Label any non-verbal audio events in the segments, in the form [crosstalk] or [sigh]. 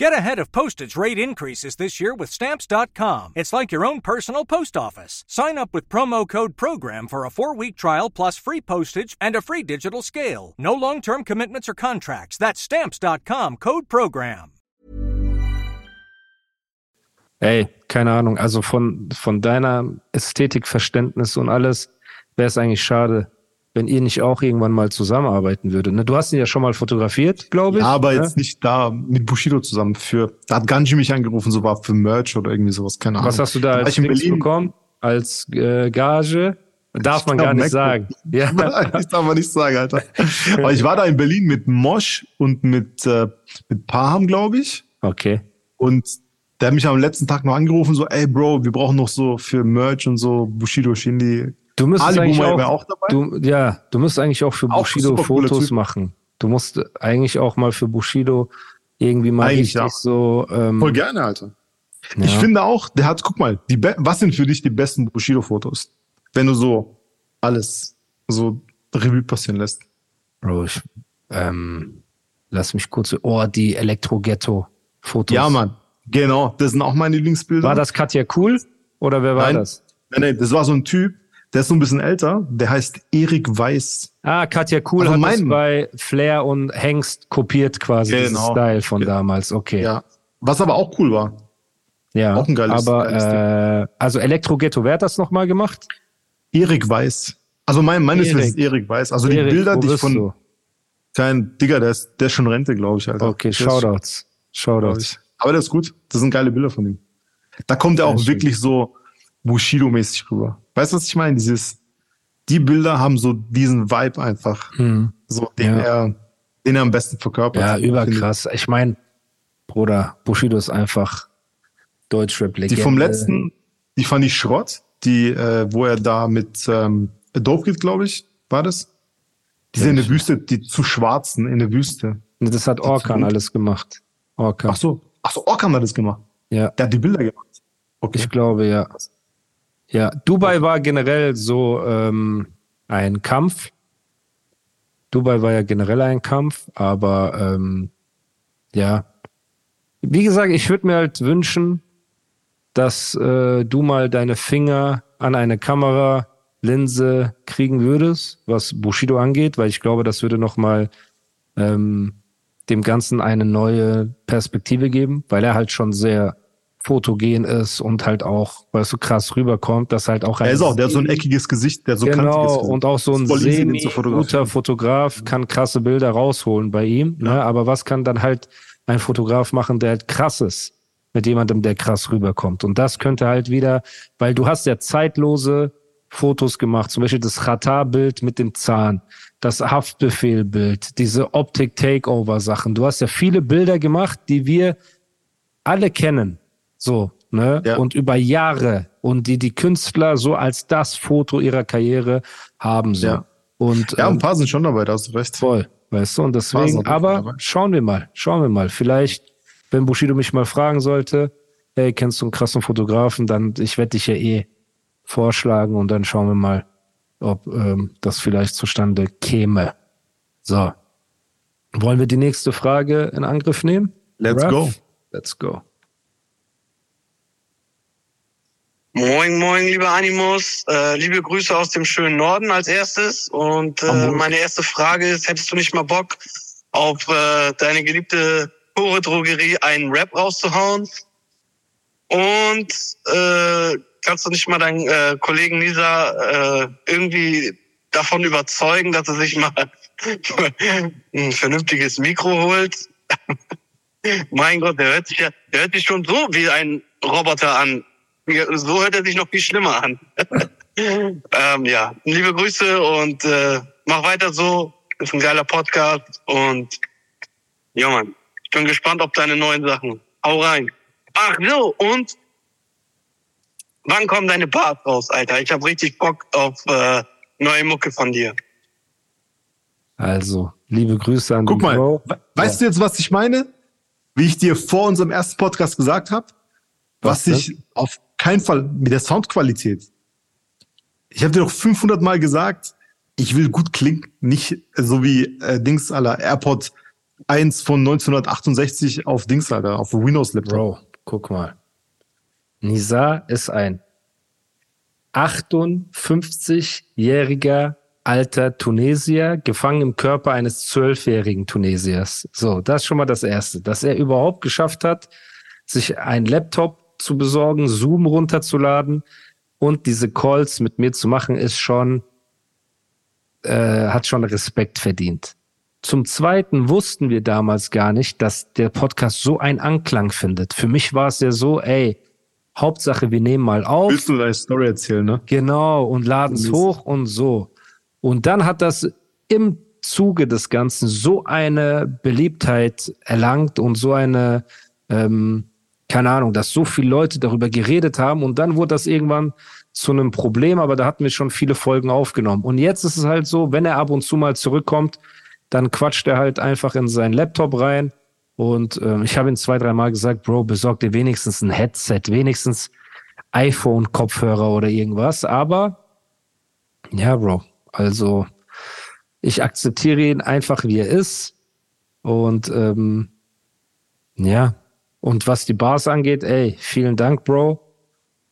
Get ahead of postage rate increases this year with Stamps.com. It's like your own personal post office. Sign up with promo code PROGRAM for a four week trial plus free postage and a free digital scale. No long term commitments or contracts. That's Stamps.com code PROGRAM. Ey, keine Ahnung. Also von, von deiner Ästhetikverständnis und alles wäre es eigentlich schade, wenn ihr nicht auch irgendwann mal zusammenarbeiten würdet. Ne? Du hast ihn ja schon mal fotografiert, glaube ich. Ja, aber ne? jetzt nicht da mit Bushido zusammen. Für, da hat Ganji mich angerufen, so war für Merch oder irgendwie sowas, keine Ahnung. Was hast du da als ich in Berlin? bekommen? Als äh, Gage? Darf Ich man gar nicht MacBook. sagen. [laughs] Ja. ich darf mal nicht sagen, Alter. [laughs] Aber ich war da in Berlin mit Mosch und mit, äh, mit Paham, glaube ich. Okay. Und der hat mich am letzten Tag noch angerufen, so, ey Bro, wir brauchen noch so für Merch und so Bushido, Shindy. Du müsstest Ali eigentlich auch, auch dabei. Du, ja, du musst eigentlich auch für Auch Bushido cooler Fotos machen. Du musst eigentlich auch mal für Bushido irgendwie mal Eigentlich, richtig ja. so. Ähm, Voll gerne, Alter. ja. Ich finde auch, der hat, guck mal, die Be was sind für dich die besten Bushido-Fotos? Wenn du so alles so Revue passieren lässt. Bro, ich, ähm, lass mich kurz. Oh, die Elektro-Ghetto-Fotos. Ja, Mann. Genau, das sind auch meine Lieblingsbilder. War das Katja Cool? Oder wer war Nein. das? Nein, nein, das war so ein Typ, der ist so ein bisschen älter, der heißt Erik Weiß. Ah, Katja Cool Also hat mein- es bei Flair und Hengst kopiert quasi, Genau. Style von damals. Okay. Ja. Was aber auch cool war. Ja, Auch ein geiles- aber geiles äh, also Elektro Ghetto, wer hat das nochmal gemacht? Erik Weiß. Also mein, meines. Wissens Erik Weiß. Also die Erik Bilder, die ich von, Uristo. kein Digga, der ist, der ist schon Rente, glaube ich, Alter. Okay, Shoutouts. Shoutouts. Aber der ist gut. Das sind geile Bilder von ihm. Da kommt er auch wirklich so Bushido-mäßig rüber. Weißt du, was ich meine? Dieses, die Bilder haben so diesen Vibe einfach, Hm. so den Ja. er, den er am besten verkörpert. Ja, finde ich. überkrass. Ich meine, Bruder, Bushido ist einfach Deutschrap-Legende. Die vom letzten, die fand ich Schrott. Die, äh, wo er da mit ähm, Dope Kid, glaube ich, war das? Die sind in der Wüste, die zu schwarzen in der Wüste. Das hat Orkan alles gemacht. Orkan. Ach so, ach so, Orkan hat das gemacht. Ja, Der hat die Bilder gemacht. Okay. ich glaube, ja. Ja, Dubai war generell so ähm, ein Kampf. Dubai war ja generell ein Kampf, aber ähm, ja. Wie gesagt, ich würde mir halt wünschen, dass äh, du mal deine Finger an eine Kameralinse kriegen würdest, was Bushido angeht, weil ich glaube, das würde nochmal ähm, dem Ganzen eine neue Perspektive geben, weil er halt schon sehr fotogen ist und halt auch, weil es so krass rüberkommt, dass halt auch Er ein ist auch, der hat so ein eckiges Gesicht, der so Genau, Gesicht. und auch so ein semi guter Fotograf kann krasse Bilder rausholen bei ihm. Ne? Aber was kann dann halt ein Fotograf machen, der halt krass ist mit jemandem, der krass rüberkommt? Und das könnte halt wieder, weil du hast ja zeitlose Fotos gemacht, zum Beispiel das Chata-Bild mit dem Zahn, das Haftbefehl-Bild, diese Optik-Takeover-Sachen. Du hast ja viele Bilder gemacht, die wir alle kennen. So, ne? Ja. Und über Jahre und die die Künstler so als das Foto ihrer Karriere haben so. Ja. Und Ja, ähm, ein paar sind schon dabei, da hast du recht. voll, weißt du? Und deswegen, aber schauen wir mal, schauen wir mal. Vielleicht, wenn Bushido mich mal fragen sollte, hey, kennst du einen krassen Fotografen, dann ich werde dich ja eh vorschlagen und dann schauen wir mal, ob ähm, das vielleicht zustande käme. So. Wollen wir die nächste Frage in Angriff nehmen? Let's Ruff? go. Let's go. Moin, moin, liebe Animus. Äh, liebe Grüße aus dem schönen Norden als erstes. Und äh, meine erste Frage ist, hättest du nicht mal Bock, auf äh, deine geliebte Pure Drogerie einen Rap rauszuhauen? Und äh, kannst du nicht mal deinen äh, Kollegen Lisa äh, irgendwie davon überzeugen, dass er sich mal [laughs] ein vernünftiges Mikro holt? [laughs] mein Gott, der hört sich ja, der hört sich schon so wie ein Roboter an. Ja, So hört er sich noch viel schlimmer an. [laughs] ähm, ja, liebe Grüße und äh, mach weiter so. Ist ein geiler Podcast und ja Mann, ich bin gespannt auf deine neuen Sachen. Hau rein. Ach so, und wann kommen deine Bars raus, Alter? Ich hab richtig Bock auf äh, neue Mucke von dir. Also, liebe Grüße an Guck mal, Bro. we- weißt du jetzt, was ich meine? Wie ich dir vor unserem ersten Podcast gesagt habe, Was was, ich auf keinen Fall mit der Soundqualität. Ich habe dir doch 500 Mal gesagt, ich will gut klingen, nicht so wie äh, Dings aller AirPod eins von 1968 auf Dings, Alter, auf Windows Laptop. Bro, guck mal. Nizar ist ein 58-jähriger alter Tunesier, gefangen im Körper eines zwölfjährigen Tunesiers. So, das ist schon mal das Erste. Dass er überhaupt geschafft hat, sich ein Laptop zu besorgen, Zoom runterzuladen und diese Calls mit mir zu machen, ist schon, äh, hat schon Respekt verdient. Zum Zweiten wussten wir damals gar nicht, dass der Podcast so einen Anklang findet. Für mich war es ja so, ey, Hauptsache, wir nehmen mal auf. Willst du deine Story erzählen, ne? Genau, und laden es hoch und so. Und dann hat das im Zuge des Ganzen so eine Beliebtheit erlangt und so eine, ähm, keine Ahnung, dass so viele Leute darüber geredet haben und dann wurde das irgendwann zu einem Problem, aber da hatten wir schon viele Folgen aufgenommen. Und jetzt ist es halt so, wenn er ab und zu mal zurückkommt, dann quatscht er halt einfach in seinen Laptop rein. Und ähm, ich habe ihm zwei, dreimal gesagt, Bro, besorg dir wenigstens ein Headset, wenigstens iPhone-Kopfhörer oder irgendwas. Aber ja, Bro, also ich akzeptiere ihn einfach, wie er ist. Und ähm, ja, und was die Bars angeht, ey, vielen Dank, Bro.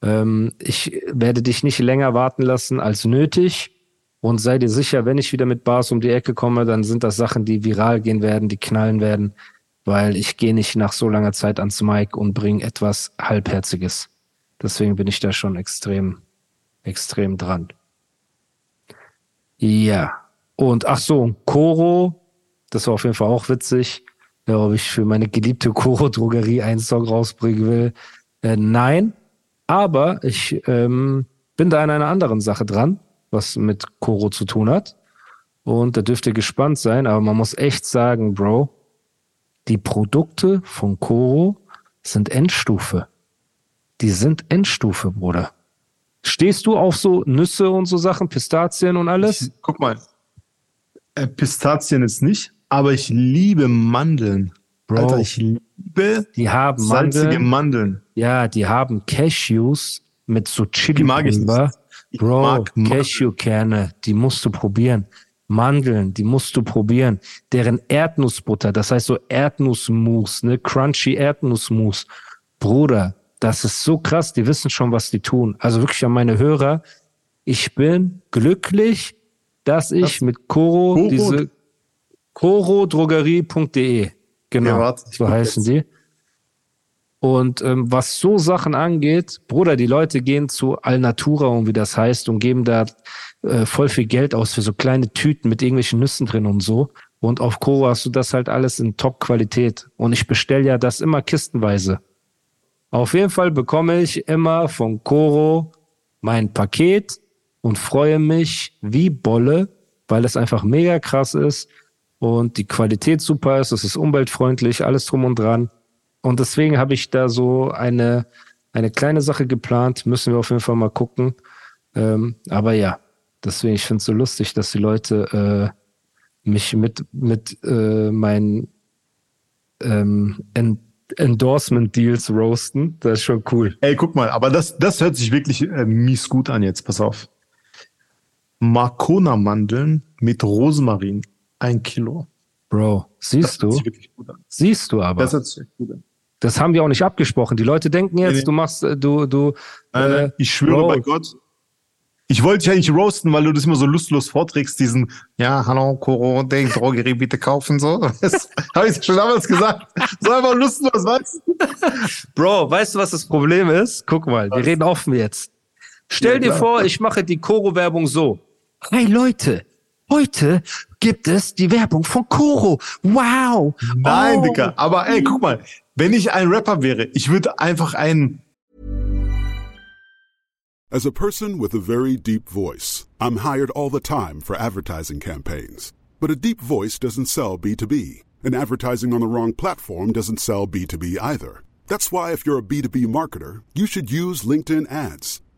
Ähm, ich werde dich nicht länger warten lassen als nötig. Und sei dir sicher, wenn ich wieder mit Bars um die Ecke komme, dann sind das Sachen, die viral gehen werden, die knallen werden, weil ich gehe nicht nach so langer Zeit ans Mike und bringe etwas Halbherziges. Deswegen bin ich da schon extrem, extrem dran. Ja. Und ach so, Koro, das war auf jeden Fall auch witzig. Ja, ob ich für meine geliebte Koro-Drogerie einen Song rausbringen will. Äh, nein, aber ich ähm, bin da an einer anderen Sache dran, was mit Koro zu tun hat. Und da dürft ihr gespannt sein, aber man muss echt sagen, Bro, die Produkte von Koro sind Endstufe. Die sind Endstufe, Bruder. Stehst du auf so Nüsse und so Sachen, Pistazien und alles? Ich, guck mal. Äh, Pistazien ist nicht, aber ich liebe Mandeln. Bro, Alter, ich liebe die haben salzige Mandeln. Mandeln. Ja, die haben Cashews mit so Chili Die mag ich nicht. Ich Bro. Cashewkerne, die musst du probieren. Mandeln, die musst du probieren. Deren Erdnussbutter, das heißt so Erdnussmus, ne, crunchy Erdnussmus. Bruder, das ist so krass, die wissen schon, was die tun. Also wirklich an meine Hörer, ich bin glücklich, dass ich Das- mit Koro, Koro- diese korodrogerie.de, genau, Ja, so heißen jetzt. die. Und ähm, was so Sachen angeht, Bruder, die Leute gehen zu Alnatura und wie das heißt und geben da äh, voll viel Geld aus für so kleine Tüten mit irgendwelchen Nüssen drin und so. Und auf Koro hast du das halt alles in Top-Qualität. Und ich bestelle ja das immer kistenweise. Auf jeden Fall bekomme ich immer von Koro mein Paket und freue mich wie Bolle, weil es einfach mega krass ist und die Qualität super ist, es ist umweltfreundlich, alles drum und dran. Und deswegen habe ich da so eine, eine kleine Sache geplant, müssen wir auf jeden Fall mal gucken. Ähm, aber ja, deswegen, ich finde es so lustig, dass die Leute äh, mich mit, mit äh, meinen ähm, En- Endorsement-Deals roasten. Das ist schon cool. Ey, guck mal, aber das, das hört sich wirklich äh, mies gut an jetzt. Pass auf. Marcona-Mandeln mit Rosmarin. Ein Kilo. Bro, siehst du? sich wirklich gut an. Siehst du aber. Das hört sich gut an. Das haben wir auch nicht abgesprochen. Die Leute denken jetzt, Nee, nee. du machst, äh, du, du, Nein, nein, äh, ich schwöre Bro. bei Gott. Ich wollte dich eigentlich roasten, weil du das immer so lustlos vorträgst, diesen, ja, hallo, Koro, den Drogerie bitte kaufen, so. [laughs] Das habe ich schon damals gesagt. So einfach lustlos, weißt du? Bro, weißt du, was das Problem ist? Guck mal, wir reden offen jetzt. Stell Ja, dir klar. vor, ich mache die Koro-Werbung so. Hey Leute, heute gibt es die Werbung von Koro. Wow. Nein, Oh. Dicker. Aber ey, guck mal, wenn ich ein Rapper wäre, ich würde einfach einen As a person with a very deep voice, I'm hired all the time for advertising campaigns. But a deep voice doesn't sell B2B, and advertising on the wrong platform doesn't sell B2B either. That's why, if you're a B2B marketer, you should use LinkedIn ads.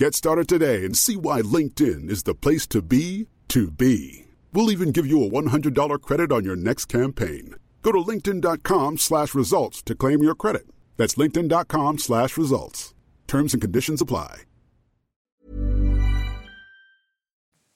Get started today and see why LinkedIn is the place to be to be. We'll even give you a $100 credit on your next campaign. Go to linkedin.com slash results to claim your credit. That's linkedin.com slash results. Terms and conditions apply.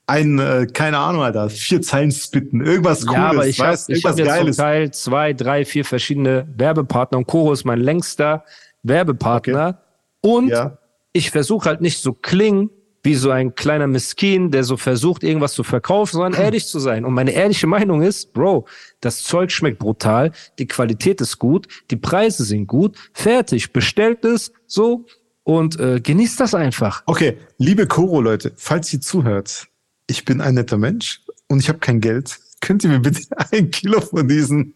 Ein, äh, keine Ahnung, Alter, vier Zeilen spitten, irgendwas Cooles, ja, aber ich habe weißt, hab irgendwas jetzt Geiles. zum Teil zwei, drei, vier verschiedene Werbepartner und Koro ist mein längster Werbepartner. Und Ja. Ich versuche halt nicht so klingen wie so ein kleiner Miskin, der so versucht, irgendwas zu verkaufen, sondern [clears throat] ehrlich zu sein. Und meine ehrliche Meinung ist, Bro, das Zeug schmeckt brutal, die Qualität ist gut, die Preise sind gut, fertig, bestellt es so und äh, genießt das einfach. Okay, liebe Koro-Leute, falls ihr zuhört, ich bin ein netter Mensch und ich habe kein Geld. Könnt ihr mir bitte [laughs] ein Kilo von diesen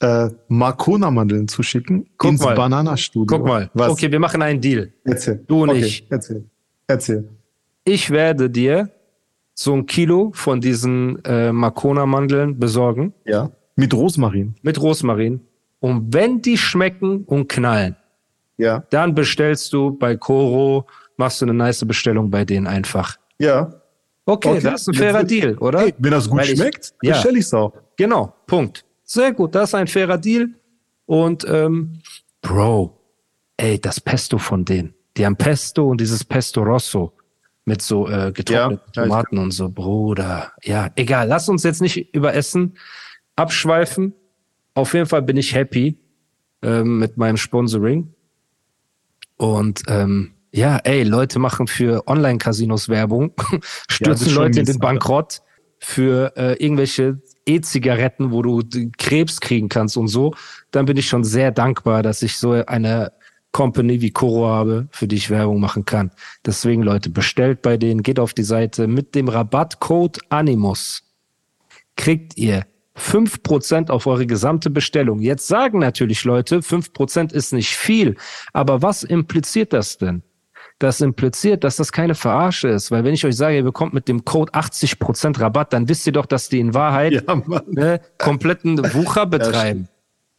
äh, Marcona-Mandeln zuschicken? Guck ins mal. Bananastudio. Guck mal, Was? okay, wir machen einen Deal. Erzähl. Du und okay, ich. Erzähl. Erzähl. Ich werde dir so ein Kilo von diesen äh, Marcona-Mandeln besorgen Ja. Mit Rosmarin. mit Rosmarin. Und wenn die schmecken und knallen, Ja. dann bestellst du bei Coro, machst du eine nice Bestellung bei denen einfach. Ja. Okay, Okay. das ist ein fairer Deal, oder? Hey, wenn das gut Weil ich- schmeckt, ja. bestell ich's auch. Genau, Punkt. Sehr gut, das ist ein fairer Deal. Und ähm, Bro, ey, das Pesto von denen. Die haben Pesto und dieses Pesto Rosso mit so äh, getrockneten Ja, ja, Tomaten und so, Bruder. Ja, egal, lass uns jetzt nicht über Essen abschweifen. Auf jeden Fall bin ich happy ähm, mit meinem Sponsoring. Und ähm, ja, ey, Leute machen für Online-Casinos Werbung, [laughs] stürzen schon Leute in den. Bankrott für äh, irgendwelche E-Zigaretten, wo du Krebs kriegen kannst und so. Dann bin ich schon sehr dankbar, dass ich so eine Company wie Coro habe, für die ich Werbung machen kann. Deswegen, Leute, bestellt bei denen, geht auf die Seite mit dem Rabattcode Animus kriegt ihr 5% auf eure gesamte Bestellung. Jetzt sagen natürlich Leute, 5% ist nicht viel. Aber was impliziert das denn? Das impliziert, dass das keine Verarsche ist. Weil wenn ich euch sage, ihr bekommt mit dem Code 80% Rabatt, dann wisst ihr doch, dass die in Wahrheit Ja, ne, kompletten Wucher betreiben.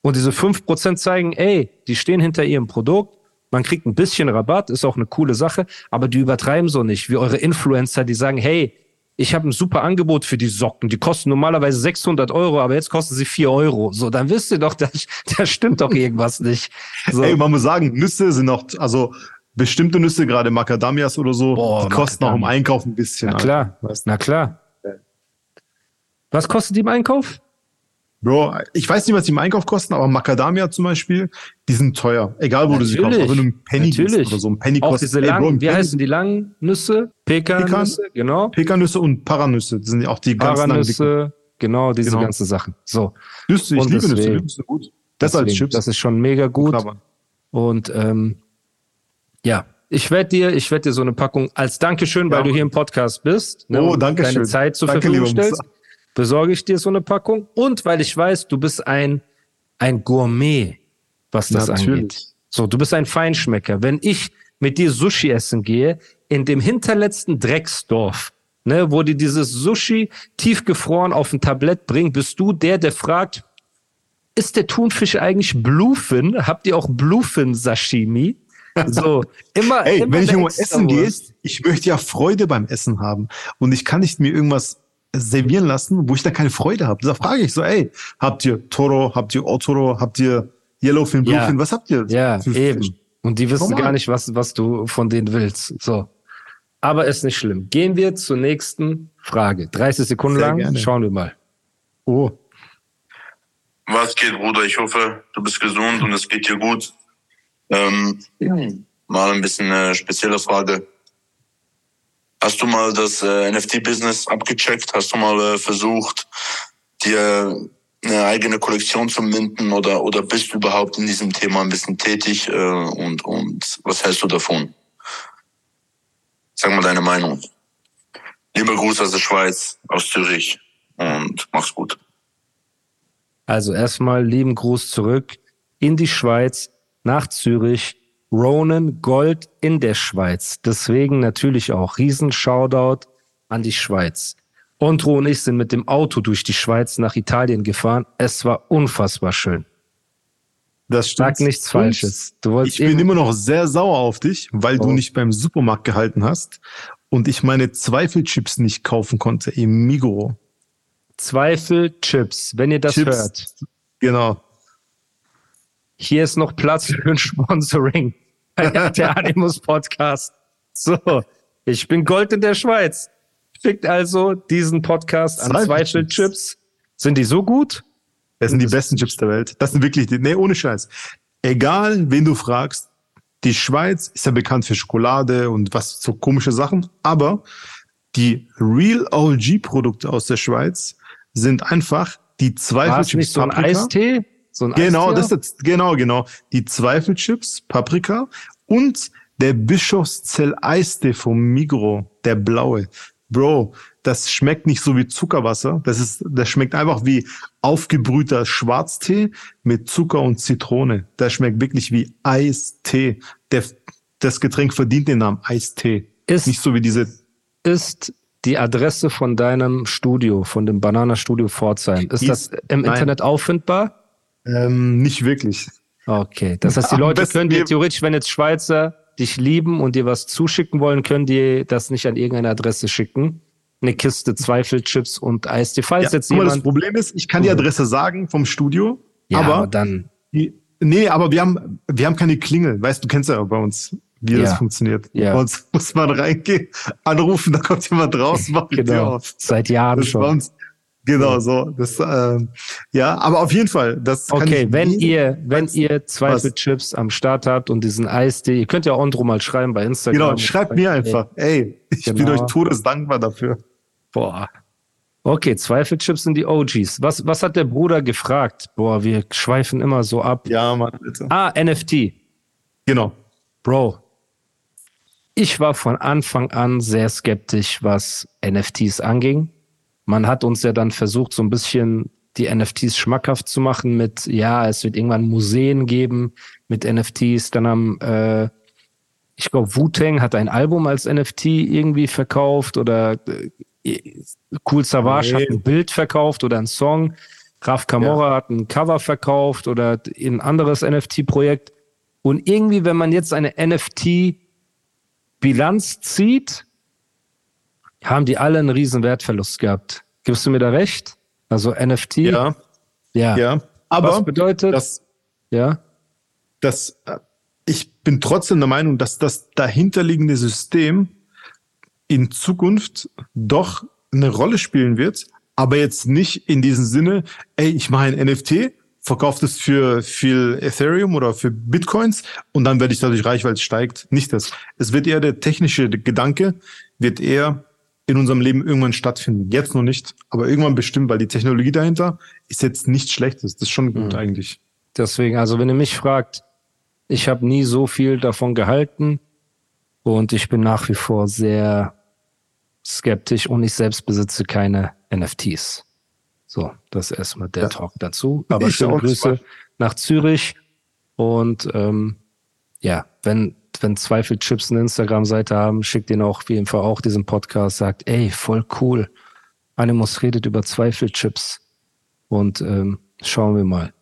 Und diese 5% zeigen, ey, die stehen hinter ihrem Produkt, man kriegt ein bisschen Rabatt, ist auch eine coole Sache, aber die übertreiben so nicht, wie eure Influencer, die sagen, hey, ich habe ein super Angebot für die Socken, die kosten normalerweise 600 Euro, aber jetzt kosten sie 4 Euro. So, dann wisst ihr doch, [laughs] da, da stimmt doch irgendwas nicht. So. Ey, man muss sagen, Nüsse sind noch, also bestimmte Nüsse, gerade Macadamias oder so, Boah, die kosten auch im. Einkauf ein bisschen. Na klar, Alter. Na klar. Was kostet die im Einkauf? Bro, ich weiß nicht, was die im Einkauf kosten, aber Macadamia zum Beispiel, die sind teuer. Egal, wo du sie kaufst. Natürlich. Auch wenn du einen Penny Natürlich. oder so. Ein Penny Auch kostet, diese ey, Bro, langen, wie heißen die langen Nüsse? Pekannüsse, genau. Pekannüsse und Paranüsse. Das sind ja auch die ganz langen Paranüsse, genau, diese Genau. ganzen Sachen. So. Nüsse. Ich Und liebe Nüsse. deswegen- Nüsse sind gut. Das als Deswegen, Chips. Das ist schon mega gut. Und ähm, ja, ich werde dir, ich werde dir so eine Packung als Dankeschön, weil Ja, du hier im Podcast bist, ne, Oh, und danke deine. Zeit zur Danke, Verfügung stellst, besorge ich dir so eine Packung. Und weil ich weiß, du bist ein ein Gourmet, was das Natürlich. angeht. So, du bist ein Feinschmecker. Wenn ich mit dir Sushi essen gehe, in dem hinterletzten Drecksdorf, ne, wo die dieses Sushi tiefgefroren auf ein Tablett bringen, bist du der, der fragt, ist der Thunfisch eigentlich Bluefin? Habt ihr auch Bluefin Sashimi? So, immer, Ey, immer wenn ich irgendwo essen gehe, Wurst. ich möchte ja Freude beim Essen haben. Und ich kann nicht mir irgendwas servieren lassen, wo ich da keine Freude habe. Da frage ich so, ey, habt ihr Toro, habt ihr Otoro, habt ihr Yellowfin, Ja. Bluefin, was habt ihr? Ja, für Fisch? eben. Und die wissen Normal. gar nicht, was, was du von denen willst. So. Aber ist nicht schlimm. Gehen wir zur nächsten Frage. 30 Sekunden Sehr lang. gerne. Schauen wir mal. Oh, Was geht, Bruder? Ich hoffe, du bist gesund und es geht dir gut. Ähm, mal ein bisschen eine spezielle Frage. Hast du mal das äh, NFT-Business abgecheckt? Hast du mal äh, versucht, dir eine eigene Kollektion zu minden oder, oder bist du überhaupt in diesem Thema ein bisschen tätig äh, und, und was hältst du davon? Sag mal deine Meinung. Lieber Gruß aus der Schweiz, aus Zürich und mach's gut. Also erstmal lieben Gruß zurück in die Schweiz, nach Zürich. Ronan Gold in der Schweiz. Deswegen natürlich auch riesen Shoutout an die Schweiz. Ondro und ich sind mit dem Auto durch die Schweiz nach Italien gefahren. Es war unfassbar schön. Das stimmt. Sag nichts Falsches. Du wolltest ich bin immer noch sehr sauer auf dich, weil Oh. du nicht beim Supermarkt gehalten hast und ich meine Zweifelchips nicht kaufen konnte im Migro. Zweifel Chips. Wenn ihr das Chips. hört, Genau. Hier ist noch Platz für ein Sponsoring. [laughs] Der Animus Podcast. So, ich bin Gold in der Schweiz. Schickt also diesen Podcast an Zweifelchips. Zweifelchips. Sind die so gut? Das sind die besten Chips der Welt. Das sind wirklich die, nee, ohne Scheiß. Egal, wen du fragst, die Schweiz ist ja bekannt für Schokolade und was so komische Sachen, aber die Real OG Produkte aus der Schweiz sind einfach die War es Zweifelchips nicht so ein. Eistee? So ein Genau, das ist genau, genau. Die Zweifelchips, Paprika und der Bischofszell Eistee vom Migro, der blaue. Bro, das schmeckt nicht so wie Zuckerwasser. Das ist, das schmeckt einfach wie aufgebrühter Schwarztee mit Zucker und Zitrone. Das schmeckt wirklich wie Eistee. Der, das Getränk verdient den Namen Eistee. Ist- nicht so wie diese. ist die Adresse von deinem Studio, von dem Banana-Studio Pforzheim. Ist Die das ist- im nein. Internet auffindbar? Ähm, nicht wirklich. Okay. Das heißt, die Am Leute können dir theoretisch, wenn jetzt Schweizer dich lieben und dir was zuschicken wollen, können die das nicht an irgendeine Adresse schicken. Eine Kiste Zweifelchips und Eistee. Falls Ja, jetzt mal, das jemand. Problem ist, ich kann die Adresse sagen vom Studio, ja, aber aber dann. Die, nee, aber wir haben, wir haben keine Klingel. Weißt du, kennst ja bei uns, wie Ja. das funktioniert. Ja. Bei uns muss man reingehen, anrufen, da kommt jemand raus, [laughs] macht die Genau. auf. Seit Jahren ist bei schon. uns, genau so. Das, ähm, ja, aber auf jeden Fall. Das Okay, wenn ihr, wenn ihr Zweifelchips am Start habt und diesen Eistee, ihr könnt ja Ondro mal schreiben bei Instagram. Genau, schreibt mir einfach. Ey, ich bin Genau. euch todesdankbar dafür. Boah. Okay, Zweifelchips sind die OGs. Was, was hat der Bruder gefragt? Boah, wir schweifen immer so ab. Ja, Mann, bitte. Ah, NFT. Genau. Bro. Ich war von Anfang an sehr skeptisch, was NFTs anging. Man hat uns ja dann versucht, so ein bisschen die NFTs schmackhaft zu machen mit, ja, es wird irgendwann Museen geben mit NFTs. Dann haben, äh, ich glaube, Wu-Tang hat ein Album als NFT irgendwie verkauft oder äh, Cool Savage Nee. hat ein Bild verkauft oder ein Song. Raf Kamora hat ein Cover verkauft oder ein anderes NFT-Projekt. Und irgendwie, wenn man jetzt eine NFT-Bilanz zieht, haben die alle einen riesen Wertverlust gehabt. Gibst du mir da recht? Also NFT? Ja, Ja. ja. Aber Was bedeutet? das, ja. das, äh, ich bin trotzdem der Meinung, dass das dahinterliegende System in Zukunft doch eine Rolle spielen wird, aber jetzt nicht in diesem Sinne, ey, ich mache ein NFT, verkaufe das für viel Ethereum oder für Bitcoins und dann werde ich dadurch reich, weil es steigt. Nicht das. Es wird eher der technische Gedanke, wird eher in unserem Leben irgendwann stattfinden. Jetzt noch nicht, aber irgendwann bestimmt, weil die Technologie dahinter ist jetzt nichts Schlechtes. Das ist schon gut eigentlich. Deswegen, also wenn ihr mich fragt, ich habe nie so viel davon gehalten und ich bin nach wie vor sehr skeptisch und ich selbst besitze keine NFTs. So, das ist erstmal der Ja. Talk dazu. Aber Ich schöne Grüße nach Zürich und ähm, ja, wenn wenn Zweifelchips eine Instagram-Seite haben, schickt ihnen auch auf jeden Fall auch diesen Podcast, sagt, ey, voll cool. Animus redet über Zweifelchips und ähm, schauen wir mal.